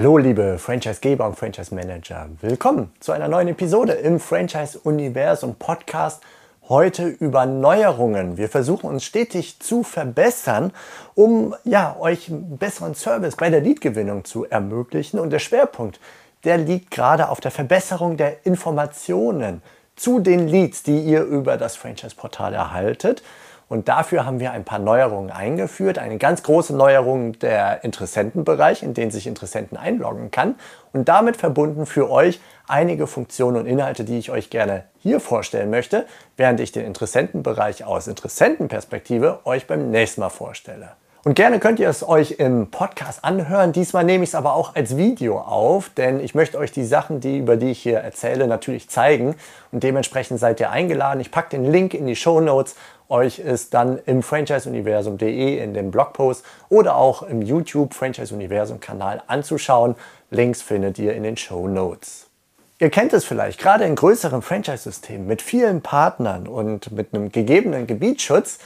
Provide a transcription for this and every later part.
Hallo liebe Franchise-Geber und Franchise-Manager. Willkommen zu einer neuen Episode im Franchise-Universum Podcast. Heute über Neuerungen. Wir versuchen uns stetig zu verbessern, um ja, euch einen besseren Service bei der Leadgewinnung zu ermöglichen. Und der Schwerpunkt, der liegt gerade auf der Verbesserung der Informationen zu den Leads, die ihr über das Franchise-Portal erhaltet. Und dafür haben wir ein paar Neuerungen eingeführt. Eine ganz große Neuerung der Interessentenbereich, in den sich Interessenten einloggen kann. Und damit verbunden für euch einige Funktionen und Inhalte, die ich euch gerne hier vorstellen möchte, während ich den Interessentenbereich aus Interessentenperspektive euch beim nächsten Mal vorstelle. Und gerne könnt ihr es euch im Podcast anhören. Diesmal nehme ich es aber auch als Video auf, denn ich möchte euch die Sachen, die, über die ich hier erzähle, natürlich zeigen. Und dementsprechend seid ihr eingeladen. Ich packe den Link in die Show Notes euch es dann im franchiseuniversum.de in dem Blogpost oder auch im YouTube Franchise Universum Kanal anzuschauen. Links findet ihr in den Show Notes. Ihr kennt es vielleicht, gerade in größeren Franchise-Systemen mit vielen Partnern und mit einem gegebenen Gebietsschutz,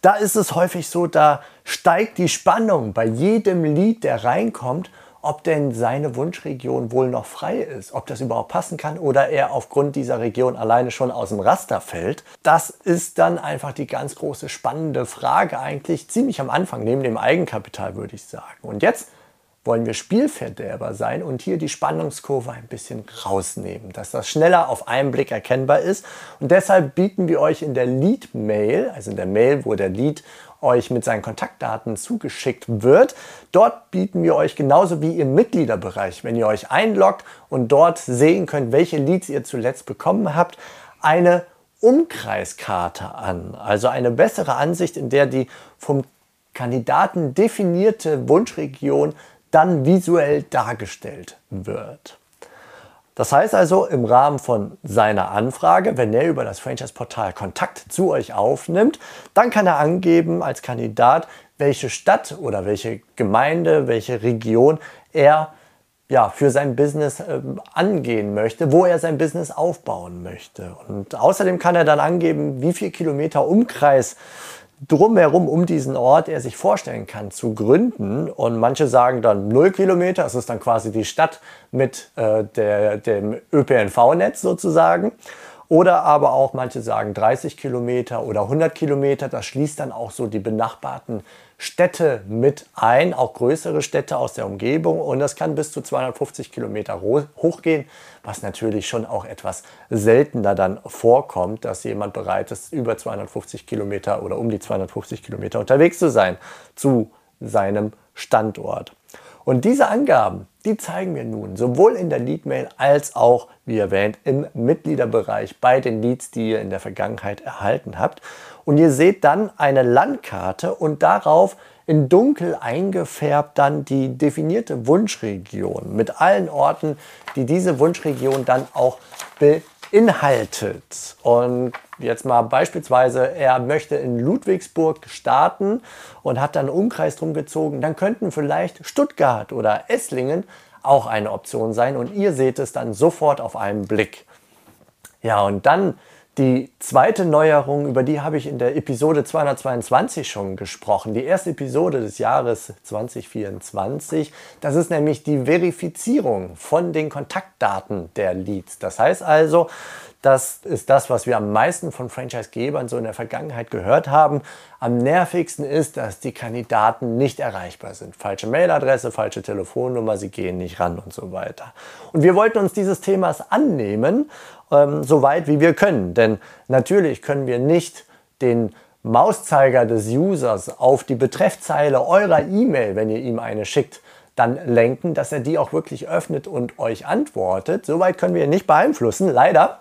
da ist es häufig so, da steigt die Spannung bei jedem Lied, der reinkommt ob denn seine Wunschregion wohl noch frei ist, ob das überhaupt passen kann oder er aufgrund dieser Region alleine schon aus dem Raster fällt. Das ist dann einfach die ganz große spannende Frage eigentlich ziemlich am Anfang, neben dem Eigenkapital würde ich sagen. Und jetzt wollen wir Spielverderber sein und hier die Spannungskurve ein bisschen rausnehmen, dass das schneller auf einen Blick erkennbar ist. Und deshalb bieten wir euch in der Lead-Mail, also in der Mail, wo der Lead euch mit seinen Kontaktdaten zugeschickt wird. Dort bieten wir euch genauso wie im Mitgliederbereich, wenn ihr euch einloggt und dort sehen könnt, welche Leads ihr zuletzt bekommen habt, eine Umkreiskarte an. Also eine bessere Ansicht, in der die vom Kandidaten definierte Wunschregion dann visuell dargestellt wird. Das heißt also, im Rahmen von seiner Anfrage, wenn er über das Franchise-Portal Kontakt zu euch aufnimmt, dann kann er angeben als Kandidat, welche Stadt oder welche Gemeinde, welche Region er ja, für sein Business äh, angehen möchte, wo er sein Business aufbauen möchte. Und außerdem kann er dann angeben, wie viel Kilometer Umkreis drumherum um diesen Ort er sich vorstellen kann zu gründen. Und manche sagen dann 0 Kilometer, das ist dann quasi die Stadt mit äh, der, dem ÖPNV-Netz sozusagen. Oder aber auch manche sagen 30 Kilometer oder 100 Kilometer. Das schließt dann auch so die benachbarten Städte mit ein, auch größere Städte aus der Umgebung. Und das kann bis zu 250 Kilometer hochgehen, was natürlich schon auch etwas seltener dann vorkommt, dass jemand bereit ist, über 250 Kilometer oder um die 250 Kilometer unterwegs zu sein zu seinem Standort. Und diese Angaben, die zeigen wir nun sowohl in der Lead-Mail als auch, wie erwähnt, im Mitgliederbereich bei den Leads, die ihr in der Vergangenheit erhalten habt. Und ihr seht dann eine Landkarte und darauf in dunkel eingefärbt dann die definierte Wunschregion mit allen Orten, die diese Wunschregion dann auch beinhaltet. Und jetzt mal beispielsweise, er möchte in Ludwigsburg starten und hat dann Umkreis drum gezogen, dann könnten vielleicht Stuttgart oder Esslingen auch eine Option sein. Und ihr seht es dann sofort auf einen Blick. Ja, und dann die zweite Neuerung, über die habe ich in der Episode 222 schon gesprochen. Die erste Episode des Jahres 2024. Das ist nämlich die Verifizierung von den Kontaktdaten der Leads. Das heißt also, das ist das, was wir am meisten von Franchise-Gebern so in der Vergangenheit gehört haben. Am nervigsten ist, dass die Kandidaten nicht erreichbar sind. Falsche Mailadresse, falsche Telefonnummer, sie gehen nicht ran und so weiter. Und wir wollten uns dieses Themas annehmen, ähm, so weit wie wir können. Denn natürlich können wir nicht den Mauszeiger des Users auf die Betreffzeile eurer E-Mail, wenn ihr ihm eine schickt, dann lenken, dass er die auch wirklich öffnet und euch antwortet. Soweit können wir ihn nicht beeinflussen, leider.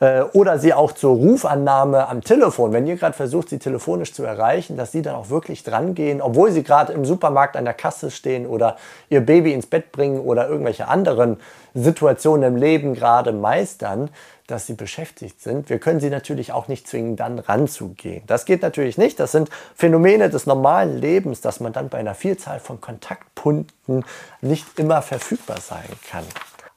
Äh, oder sie auch zur Rufannahme am Telefon, wenn ihr gerade versucht, sie telefonisch zu erreichen, dass sie dann auch wirklich dran gehen, obwohl sie gerade im Supermarkt an der Kasse stehen oder ihr Baby ins Bett bringen oder irgendwelche anderen Situationen im Leben gerade meistern, dass sie beschäftigt sind. Wir können sie natürlich auch nicht zwingen, dann ranzugehen. Das geht natürlich nicht. Das sind Phänomene des normalen Lebens, dass man dann bei einer Vielzahl von Kontaktpunkten nicht immer verfügbar sein kann.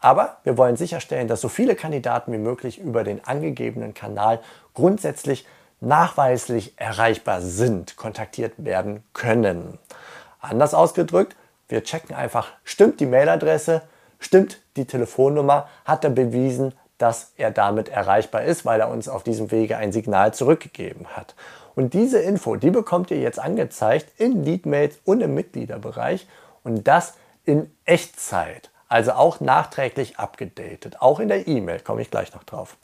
Aber wir wollen sicherstellen, dass so viele Kandidaten wie möglich über den angegebenen Kanal grundsätzlich nachweislich erreichbar sind, kontaktiert werden können. Anders ausgedrückt, Wir checken einfach, stimmt die Mailadresse, stimmt die Telefonnummer, hat er bewiesen, dass er damit erreichbar ist, weil er uns auf diesem Wege ein Signal zurückgegeben hat. Und diese Info, die bekommt ihr jetzt angezeigt in Leadmails und im Mitgliederbereich und das in Echtzeit, also auch nachträglich abgedatet, auch in der E-Mail, komme ich gleich noch drauf.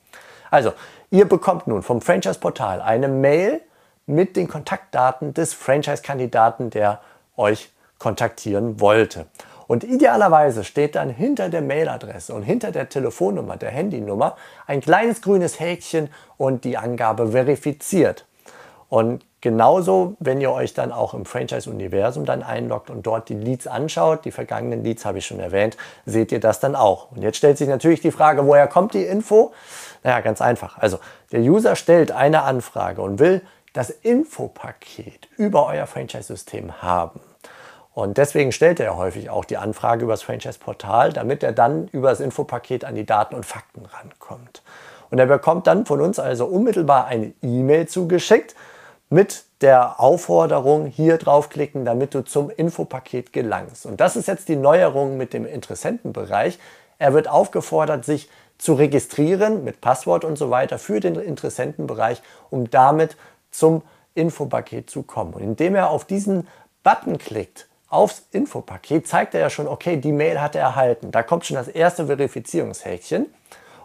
Also, ihr bekommt nun vom Franchise-Portal eine Mail mit den Kontaktdaten des Franchise-Kandidaten, der euch kontaktieren wollte. Und idealerweise steht dann hinter der Mailadresse und hinter der Telefonnummer, der Handynummer, ein kleines grünes Häkchen und die Angabe verifiziert. Und genauso, wenn ihr euch dann auch im Franchise-Universum dann einloggt und dort die Leads anschaut, die vergangenen Leads habe ich schon erwähnt, seht ihr das dann auch. Und jetzt stellt sich natürlich die Frage, woher kommt die Info? Naja, ganz einfach. Also der User stellt eine Anfrage und will das Infopaket über euer Franchise-System haben. Und deswegen stellt er häufig auch die Anfrage über das Franchise-Portal, damit er dann über das Infopaket an die Daten und Fakten rankommt. Und er bekommt dann von uns also unmittelbar eine E-Mail zugeschickt mit der Aufforderung, hier draufklicken, damit du zum Infopaket gelangst. Und das ist jetzt die Neuerung mit dem Interessentenbereich. Er wird aufgefordert, sich zu registrieren mit Passwort und so weiter für den Interessentenbereich, um damit zum Infopaket zu kommen. Und indem er auf diesen Button klickt, aufs Infopaket zeigt er ja schon, okay, die Mail hat er erhalten. Da kommt schon das erste Verifizierungshäkchen.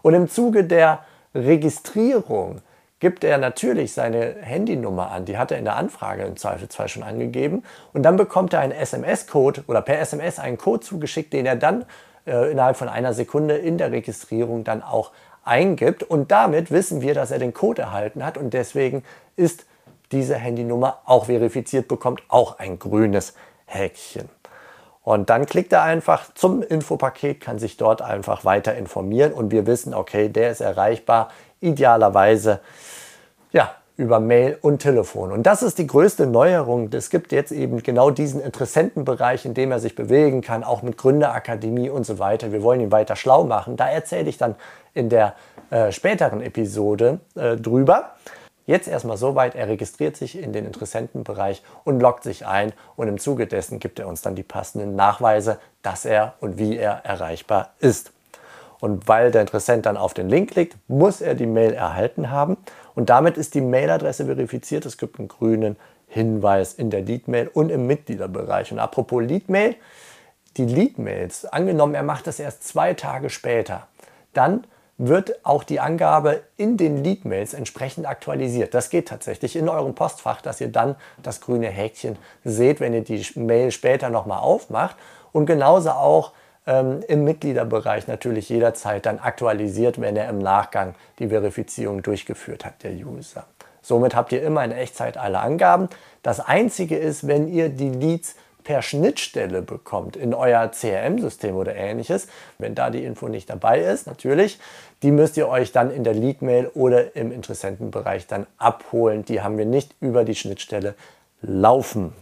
Und im Zuge der Registrierung gibt er natürlich seine Handynummer an. Die hat er in der Anfrage im Zweifelsfall schon angegeben. Und dann bekommt er einen SMS-Code oder per SMS einen Code zugeschickt, den er dann äh, innerhalb von einer Sekunde in der Registrierung dann auch eingibt. Und damit wissen wir, dass er den Code erhalten hat. Und deswegen ist diese Handynummer auch verifiziert, bekommt auch ein grünes Häkchen. Und dann klickt er einfach zum Infopaket, kann sich dort einfach weiter informieren und wir wissen, okay, der ist erreichbar, idealerweise ja, über Mail und Telefon. Und das ist die größte Neuerung. Es gibt jetzt eben genau diesen Interessentenbereich, in dem er sich bewegen kann, auch mit Gründerakademie und so weiter. Wir wollen ihn weiter schlau machen. Da erzähle ich dann in der äh, späteren Episode äh, drüber. Jetzt erstmal soweit, er registriert sich in den Interessentenbereich und loggt sich ein und im Zuge dessen gibt er uns dann die passenden Nachweise, dass er und wie er erreichbar ist. Und weil der Interessent dann auf den Link klickt, muss er die Mail erhalten haben und damit ist die Mailadresse verifiziert. Es gibt einen grünen Hinweis in der Lead-Mail und im Mitgliederbereich. Und apropos Lead-Mail, die Lead-Mails, angenommen, er macht das erst zwei Tage später, dann wird auch die Angabe in den Lead-Mails entsprechend aktualisiert. Das geht tatsächlich in eurem Postfach, dass ihr dann das grüne Häkchen seht, wenn ihr die Mail später nochmal aufmacht. Und genauso auch ähm, im Mitgliederbereich natürlich jederzeit dann aktualisiert, wenn er im Nachgang die Verifizierung durchgeführt hat, der User. Somit habt ihr immer in Echtzeit alle Angaben. Das Einzige ist, wenn ihr die Leads per Schnittstelle bekommt in euer CRM-System oder ähnliches, wenn da die Info nicht dabei ist, natürlich, die müsst ihr euch dann in der Lead-Mail oder im Interessentenbereich dann abholen. Die haben wir nicht über die Schnittstelle laufen.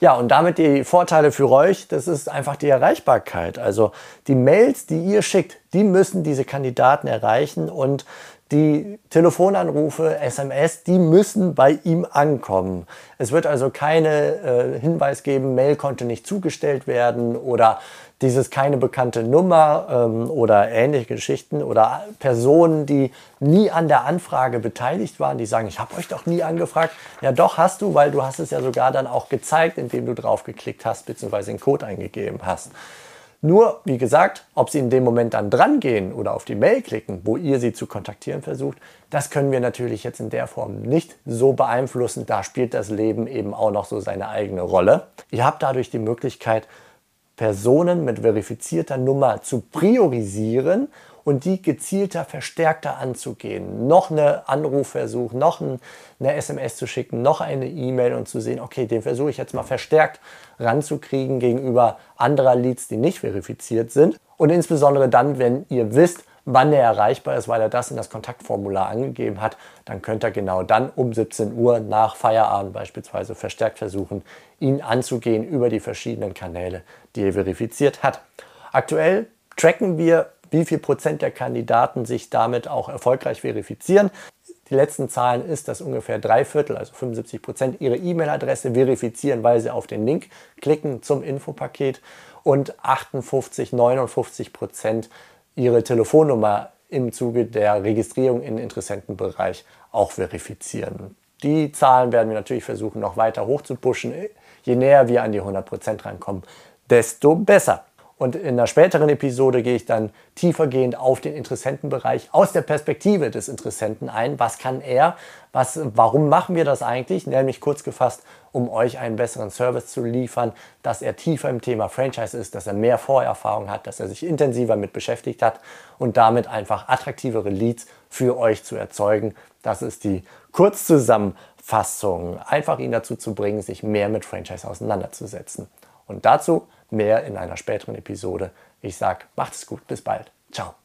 Ja, und damit die Vorteile für euch, das ist einfach die Erreichbarkeit. Also die Mails, die ihr schickt, die müssen diese Kandidaten erreichen und die Telefonanrufe, SMS, die müssen bei ihm ankommen. Es wird also keine äh, Hinweis geben, Mail konnte nicht zugestellt werden oder dieses keine bekannte Nummer ähm, oder ähnliche Geschichten oder Personen, die nie an der Anfrage beteiligt waren, die sagen, ich habe euch doch nie angefragt. Ja, doch hast du, weil du hast es ja sogar dann auch gezeigt, indem du drauf geklickt hast bzw. den Code eingegeben hast. Nur, wie gesagt, ob Sie in dem Moment dann dran gehen oder auf die Mail klicken, wo ihr sie zu kontaktieren versucht, das können wir natürlich jetzt in der Form nicht so beeinflussen. Da spielt das Leben eben auch noch so seine eigene Rolle. Ihr habt dadurch die Möglichkeit, Personen mit verifizierter Nummer zu priorisieren und die gezielter, verstärkter anzugehen. Noch eine Anrufversuch, noch eine SMS zu schicken, noch eine E-Mail und zu sehen, okay, den versuche ich jetzt mal verstärkt ranzukriegen gegenüber anderer Leads, die nicht verifiziert sind. Und insbesondere dann, wenn ihr wisst, wann er erreichbar ist, weil er das in das Kontaktformular angegeben hat, dann könnt ihr genau dann um 17 Uhr nach Feierabend beispielsweise verstärkt versuchen, ihn anzugehen über die verschiedenen Kanäle, die er verifiziert hat. Aktuell tracken wir wie viel Prozent der Kandidaten sich damit auch erfolgreich verifizieren. die letzten Zahlen ist, dass ungefähr drei Viertel, also 75 Prozent, ihre E-Mail-Adresse verifizieren, weil sie auf den Link klicken zum Infopaket und 58, 59 Prozent ihre Telefonnummer im Zuge der Registrierung im Interessentenbereich auch verifizieren. Die Zahlen werden wir natürlich versuchen, noch weiter hoch zu pushen. Je näher wir an die 100 Prozent rankommen, desto besser. Und in einer späteren Episode gehe ich dann tiefergehend auf den Interessentenbereich aus der Perspektive des Interessenten ein. Was kann er? Was, warum machen wir das eigentlich? Nämlich kurz gefasst, um euch einen besseren Service zu liefern, dass er tiefer im Thema Franchise ist, dass er mehr Vorerfahrung hat, dass er sich intensiver mit beschäftigt hat und damit einfach attraktivere Leads für euch zu erzeugen. Das ist die Kurzzusammenfassung. Einfach ihn dazu zu bringen, sich mehr mit Franchise auseinanderzusetzen. Und dazu mehr in einer späteren Episode. Ich sage, macht es gut, bis bald. Ciao.